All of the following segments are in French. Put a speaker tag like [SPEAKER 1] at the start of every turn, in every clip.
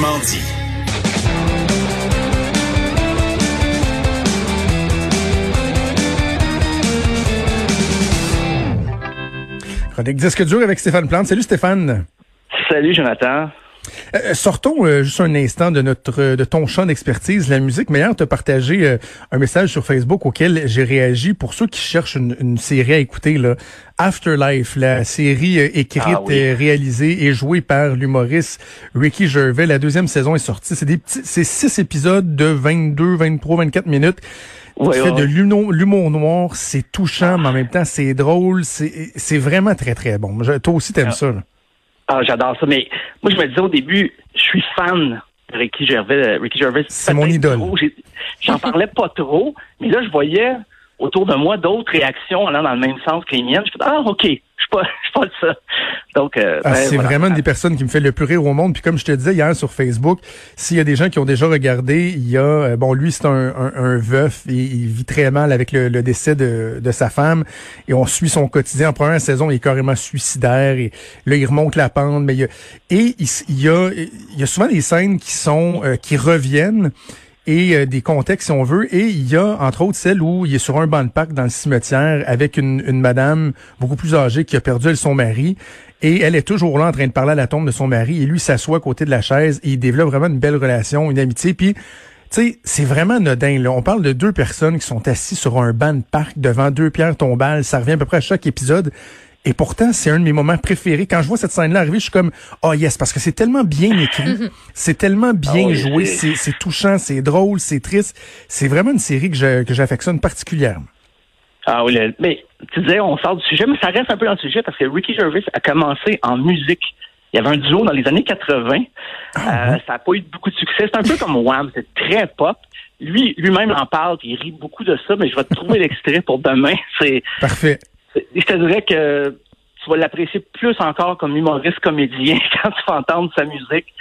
[SPEAKER 1] Franchement dit.
[SPEAKER 2] Chronique disque dur avec Stéphane Plante. Salut Stéphane.
[SPEAKER 3] Salut Jonathan.
[SPEAKER 2] Euh, sortons euh, juste un instant de notre euh, de ton champ d'expertise, la musique. Mais hier, tu as partagé euh, un message sur Facebook auquel j'ai réagi pour ceux qui cherchent une, une, série à écouter. Là. Afterlife, la série écrite,
[SPEAKER 3] Ah oui.
[SPEAKER 2] réalisée et jouée par l'humoriste Ricky Gervais. La deuxième saison est sortie. C'est des petits, c'est six épisodes de 22, 23, 24 minutes. Fais
[SPEAKER 3] ouais,
[SPEAKER 2] de l'humour l'humour noir, c'est touchant, mais en même temps, c'est drôle. C'est c'est vraiment très, très bon. Je- Toi aussi, t'aimes
[SPEAKER 3] Ah.
[SPEAKER 2] ça. Là.
[SPEAKER 3] Ah, j'adore ça. Mais moi, je me disais au début, je suis fan de Ricky Gervais. Ricky Gervais,
[SPEAKER 2] C'est mon idole.
[SPEAKER 3] J'en parlais pas trop, mais là, je voyais autour de moi d'autres réactions allant dans le même sens que les miennes. Je fais ah, ok, je suis pas, je suis pas de ça. Donc, euh,
[SPEAKER 2] Ah,
[SPEAKER 3] ben,
[SPEAKER 2] c'est
[SPEAKER 3] voilà.
[SPEAKER 2] vraiment une des personnes qui me fait le plus rire au monde. Puis comme je te disais hier sur Facebook, s'il y a des gens qui ont déjà regardé, il y a euh, bon lui c'est un, un, un veuf, il vit très mal avec le, le décès de, de sa femme et on suit son quotidien. En première saison, il est carrément suicidaire et là il remonte la pente. Mais il y a, et il, il y a il y a souvent des scènes qui sont euh, qui reviennent et euh, des contextes si on veut. Et il y a entre autres celle où il est sur un banc de parc dans le cimetière avec une, une madame beaucoup plus âgée qui a perdu son mari. Et elle est toujours là en train de parler à la tombe de son mari. Et lui s'assoit à côté de la chaise et il développe vraiment une belle relation, une amitié. Puis, tu sais, c'est vraiment anodin. Là. On parle de deux personnes qui sont assises sur un banc de parc devant deux pierres tombales. Ça revient à peu près à chaque épisode. Et pourtant, c'est un de mes moments préférés. Quand je vois cette scène-là arriver, je suis comme, oh yes, parce que c'est tellement bien écrit, c'est tellement bien
[SPEAKER 3] Ah oui,
[SPEAKER 2] joué,
[SPEAKER 3] c'est-
[SPEAKER 2] touchant, c'est drôle, c'est triste. C'est vraiment une série que je- que j'affectionne particulièrement.
[SPEAKER 3] Ah oui, le- mais tu disais, on sort du sujet, mais ça reste un peu dans le sujet parce que Ricky Gervais a commencé en musique. Il y avait un duo dans les années 80.
[SPEAKER 2] Ah,
[SPEAKER 3] Euh, ça n'a pas eu beaucoup de succès. C'est un peu comme Wham, c'est très pop. Lui, lui-même en parle, puis il rit beaucoup de ça, mais je vais te trouver l'extrait pour demain. C'est,
[SPEAKER 2] Parfait.
[SPEAKER 3] Je te dirais que tu vas l'apprécier plus encore comme humoriste comédien quand tu vas entendre sa musique.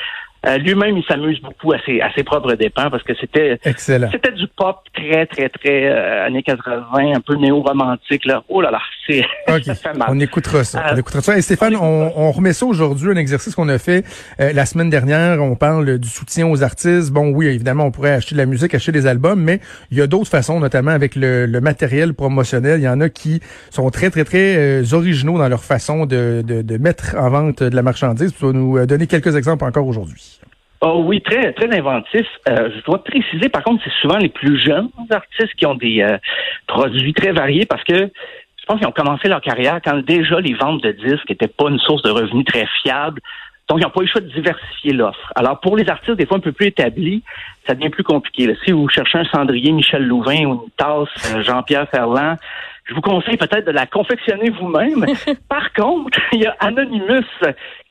[SPEAKER 3] Euh, lui-même, il s'amuse beaucoup à ses, à ses propres dépens parce que c'était c'était du pop très, très, très euh, années 80, un peu néo-romantique. Là. Oh là là, c'est
[SPEAKER 2] OK.
[SPEAKER 3] ça fait mal.
[SPEAKER 2] On écoutera ça.
[SPEAKER 3] Euh,
[SPEAKER 2] on écoutera ça. Et Stéphane, on, on remet ça aujourd'hui, un exercice qu'on a fait euh, la semaine dernière. On parle du soutien aux artistes. Bon, oui, évidemment, on pourrait acheter de la musique, acheter des albums, mais il y a d'autres façons, notamment avec le, le matériel promotionnel. Il y en a qui sont très, très, très euh, originaux dans leur façon de, de, de mettre en vente de la marchandise. Tu vas nous euh, donner quelques exemples encore aujourd'hui.
[SPEAKER 3] Oh oui, très, très inventif. Euh, je dois préciser, par contre, c'est souvent les plus jeunes artistes qui ont des euh, produits très variés parce que je pense qu'ils ont commencé leur carrière quand déjà les ventes de disques n'étaient pas une source de revenus très fiable. Donc, ils n'ont pas eu le choix de diversifier l'offre. Alors, pour les artistes, des fois un peu plus établis, ça devient plus compliqué. là. Si vous cherchez un cendrier Michel Louvain ou une tasse euh, Jean-Pierre Ferland, je vous conseille peut-être de la confectionner vous-même. Par contre, il y a Anonymous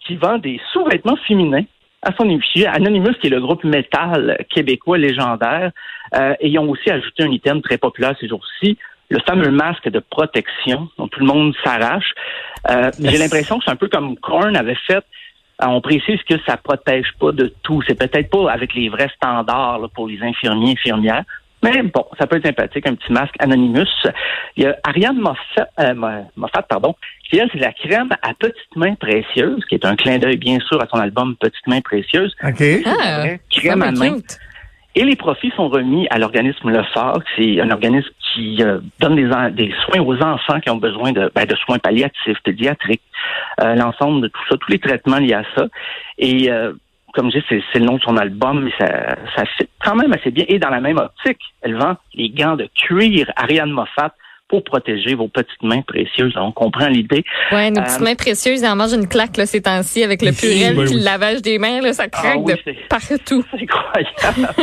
[SPEAKER 3] qui vend des sous-vêtements féminins à son effigie. Anonymous, qui est le groupe métal québécois légendaire, euh, et ils ont aussi ajouté un item très populaire ces jours-ci, le fameux masque de protection dont tout le monde s'arrache. Euh, J'ai l'impression que c'est un peu comme Korn avait fait. Euh, On précise que ça protège pas de tout. C'est peut-être pas avec les vrais standards là, pour les infirmiers infirmières. Mais bon, ça peut être sympathique, un petit masque Anonymous. Il y a Ariane Moffat, euh, Mo- Moffat pardon, qui elle, c'est la crème à petites mains précieuses, qui est un clin d'œil bien sûr à son album Petites mains précieuses.
[SPEAKER 2] OK?
[SPEAKER 4] Ah,
[SPEAKER 3] crème à main.
[SPEAKER 4] cute.
[SPEAKER 3] Et les profits sont remis à l'organisme Le Phare. C'est un organisme qui euh, donne des, des soins aux enfants qui ont besoin de, ben, de soins palliatifs, pédiatriques, euh, l'ensemble de tout ça, tous les traitements liés à ça. Et euh, comme je dis, c'est, le nom de son album, mais ça, ça fit quand même assez bien. Et dans la même optique, elle vend les gants de cuir Ariane Moffat pour protéger vos petites mains précieuses. On comprend l'idée.
[SPEAKER 4] Ouais, nos
[SPEAKER 3] Euh,
[SPEAKER 4] petites mains précieuses, ils en mangent une claque là, ces temps-ci avec le
[SPEAKER 2] Oui,
[SPEAKER 4] purel
[SPEAKER 2] oui, oui.
[SPEAKER 4] le lavage des mains, là, ça craque
[SPEAKER 3] Ah oui,
[SPEAKER 4] de partout.
[SPEAKER 3] C'est incroyable.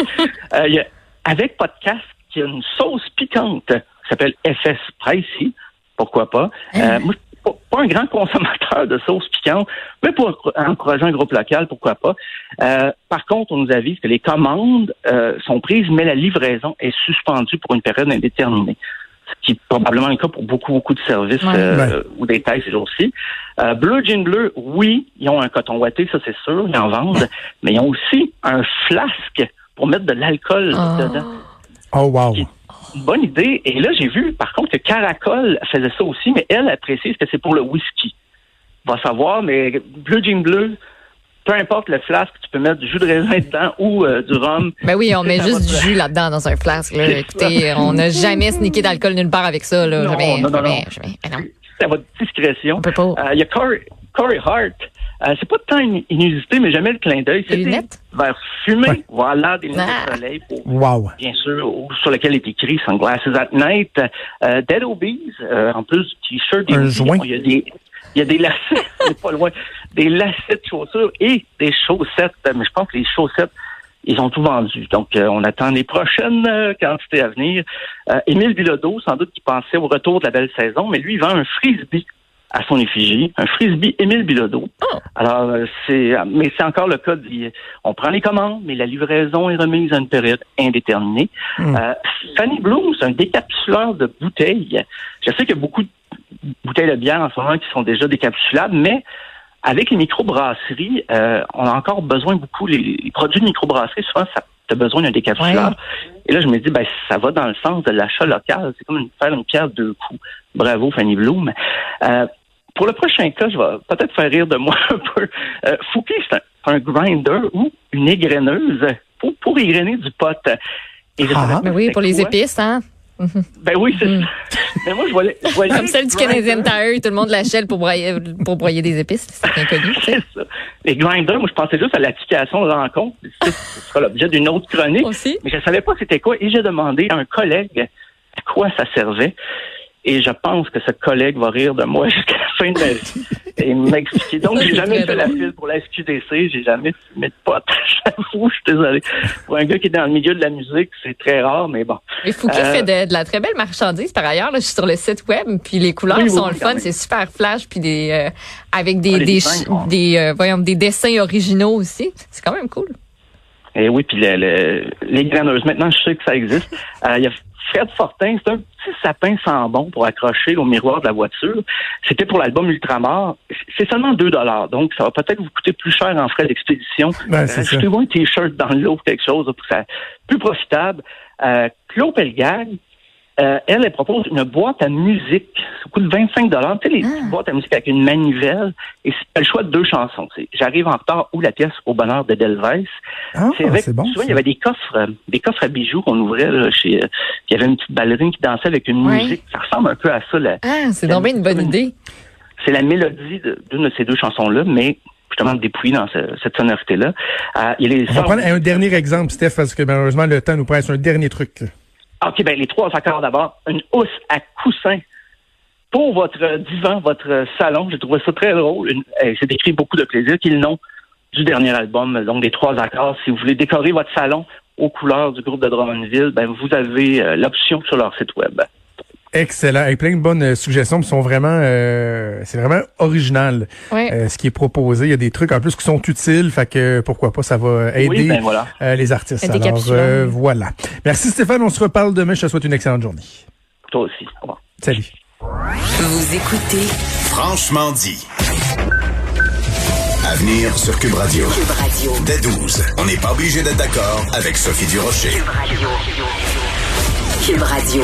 [SPEAKER 3] Euh, il y a- avec podcast, il y a une sauce piquante qui s'appelle FS Spicy. Pourquoi pas? Euh, moi, je suis pas, pas un grand consommateur de sauce piquante, mais pour encourager un groupe local, pourquoi pas? Euh, par contre, on nous avise que les commandes euh, sont prises, mais la livraison est suspendue pour une période indéterminée. Ce qui est probablement le cas pour beaucoup, beaucoup de services
[SPEAKER 4] Ouais.
[SPEAKER 3] euh, ou des tailles ces jours-ci. Euh, Bleu Jean Bleu, oui, ils ont un coton ouaté, ça c'est sûr, ils en vendent, mais ils ont aussi un flasque pour mettre de l'alcool
[SPEAKER 4] Oh.
[SPEAKER 3] dedans.
[SPEAKER 2] Oh, wow.
[SPEAKER 3] Bonne idée. Et là, j'ai vu, par contre, que Caracol faisait ça aussi, mais elle, elle précise que c'est pour le whisky. Va savoir, mais Bleu Jean Bleu, peu importe le flasque, tu peux mettre du jus de raisin dedans ou euh, du rhum.
[SPEAKER 4] Ben oui, on met juste du jus là-dedans dans un flasque. Là. Écoutez, on n'a jamais sneaké d'alcool nulle part avec ça. Là.
[SPEAKER 3] Non,
[SPEAKER 4] jamais,
[SPEAKER 3] non, non,
[SPEAKER 4] jamais,
[SPEAKER 3] non.
[SPEAKER 4] jamais. Ben non,
[SPEAKER 3] C'est à votre discrétion.
[SPEAKER 4] on peut pas.
[SPEAKER 3] Euh, Il y a Corey, Corey Hart. Euh, c'est pas tant in- inusité, mais jamais le clin d'œil. C'était vers fumé.
[SPEAKER 2] Ouais.
[SPEAKER 3] Voilà, des lunettes
[SPEAKER 4] Ah.
[SPEAKER 3] de soleil pour
[SPEAKER 2] Wow.
[SPEAKER 3] bien sûr, sur lequel est écrit Sunglasses at Night. Euh, Dead Obies, euh, en plus du t-shirt. des
[SPEAKER 2] Un joint.
[SPEAKER 3] Il y a des, il y a des lacets, c'est pas loin, des lacets de chaussures et des chaussettes. Mais je pense que les chaussettes, ils ont tout vendu. Donc, euh, on attend les prochaines euh, quantités à venir. Euh, Émile Bilodeau, sans doute qui pensait au retour de la belle saison, mais lui, il vend un frisbee à son effigie, un frisbee Émile Bilodeau.
[SPEAKER 4] Oh.
[SPEAKER 3] Alors, euh, c'est, mais c'est encore le cas. On prend les commandes, mais la livraison est remise à une période indéterminée.
[SPEAKER 2] Hmm.
[SPEAKER 3] Euh, Fanny Bloom, c'est un décapsuleur de bouteilles. Je sais qu'il y a beaucoup de bouteilles de bière en ce moment qui sont déjà décapsulables, mais avec les microbrasseries, euh, on a encore besoin beaucoup, les, les produits de microbrasserie, souvent, ça a besoin d'un décapsuleur. Et là, je me dis, ben, ça va dans le sens de l'achat local. C'est comme une, faire une pierre deux coups. Bravo, Fanny Bloom. Euh, pour le prochain cas, je vais peut-être faire rire de moi un peu. Euh, Fouki, c'est un, un grinder ou une égreneuse pour, pour égrener du pot. Et je
[SPEAKER 2] Ah.
[SPEAKER 3] pas
[SPEAKER 4] Mais oui, pour les épices, hein?
[SPEAKER 3] Ben oui, c'est
[SPEAKER 4] Mm.
[SPEAKER 3] ça. Mais moi, je voyais. Je voyais
[SPEAKER 4] Comme celle du. Canadian Tire, tout le monde l'achète pour broyer, pour broyer des épices. C'est inconnu.
[SPEAKER 3] C'est ça. Les grinders, moi, je pensais juste à l'application de rencontre. Ce sera l'objet d'une autre chronique.
[SPEAKER 4] Aussi.
[SPEAKER 3] Mais je ne savais pas c'était quoi. Et j'ai demandé à un collègue à quoi ça servait. Et je pense que ce collègue va rire de moi jusqu'à la fin de ma vie et m'expliquer. Donc, j'ai jamais fait la file pour la SQDC. J'ai jamais fumé de pote. J'avoue, je suis désolé. Pour un gars qui est dans le milieu de la musique, c'est très rare, mais bon.
[SPEAKER 4] Mais Fouki
[SPEAKER 3] Euh,
[SPEAKER 4] fait de, de la très belle marchandise par ailleurs. Là, je suis sur le site web, puis les couleurs
[SPEAKER 3] Oui, oui,
[SPEAKER 4] sont
[SPEAKER 3] oui,
[SPEAKER 4] le fun, c'est super flash, puis des euh, avec des
[SPEAKER 3] Ah,
[SPEAKER 4] des
[SPEAKER 3] bon.
[SPEAKER 4] des euh, voyons des dessins originaux aussi. C'est quand même cool.
[SPEAKER 3] Et oui, puis le- le- les graineuses. Maintenant, je sais que ça existe. Euh, Il y a Fred Fortin, c'est un petit sapin sans bon pour accrocher au miroir de la voiture. C'était pour l'album Ultramar. C'est seulement 2 dollars, donc ça va peut-être vous coûter plus cher en frais d'expédition.
[SPEAKER 2] Ben, ça.
[SPEAKER 3] Achetez-vous un t-shirt dans l'eau, quelque chose pour que ça plus profitable. Euh, Claude Pelgag, euh, elle, elle propose une boîte à musique. Ça coûte 25 dollars. Tu sais, les
[SPEAKER 4] Ah.
[SPEAKER 3] petites boîtes à musique avec une manivelle. Et c'est le choix de deux chansons. J'arrive en retard ou la pièce au bonheur de Delvez.
[SPEAKER 2] Ah,
[SPEAKER 3] C'est
[SPEAKER 2] c'est bon.
[SPEAKER 3] Souvent, il y avait des coffres, euh, des coffres à bijoux qu'on ouvrait là, chez. euh, il y avait une petite ballerine qui dansait avec une musique. Ça ressemble un peu à ça. la-
[SPEAKER 4] Ah, c'est donc une bonne idée.
[SPEAKER 3] C'est la mélodie d'une de, ces deux chansons-là, mais justement dépouillée dans ce- cette sonorité-là. Euh, il les
[SPEAKER 2] On va prendre un dernier exemple, Steph, parce que malheureusement, le temps nous presse un dernier truc.
[SPEAKER 3] Ah, OK, ben les trois accords d'abord. Une housse à coussin pour votre divan, votre salon. J'ai trouvé ça très drôle. Eh, C'est écrit beaucoup de plaisir, qui est le nom du dernier album, donc des trois accords. Si vous voulez décorer votre salon aux couleurs du groupe de Drummondville, ben vous avez euh, l'option sur leur site web.
[SPEAKER 2] Excellent. Avec plein de bonnes euh, suggestions qui sont vraiment, euh, c'est vraiment original. Euh, ce qui est proposé. Il y a des trucs en plus qui sont utiles, fait que pourquoi pas, ça va aider
[SPEAKER 3] Oui, ben voilà.
[SPEAKER 2] euh, les artistes. Alors voilà. Merci Stéphane, on se reparle demain. Je te souhaite une excellente journée.
[SPEAKER 3] Toi aussi. Au revoir.
[SPEAKER 2] Salut.
[SPEAKER 1] Vous écoutez
[SPEAKER 5] Franchement dit. À venir sur Cube Radio.
[SPEAKER 1] Cube Radio.
[SPEAKER 5] Dès 12, on n'est pas obligé d'être d'accord avec Sophie Durocher.
[SPEAKER 1] Cube Radio. Cube Radio.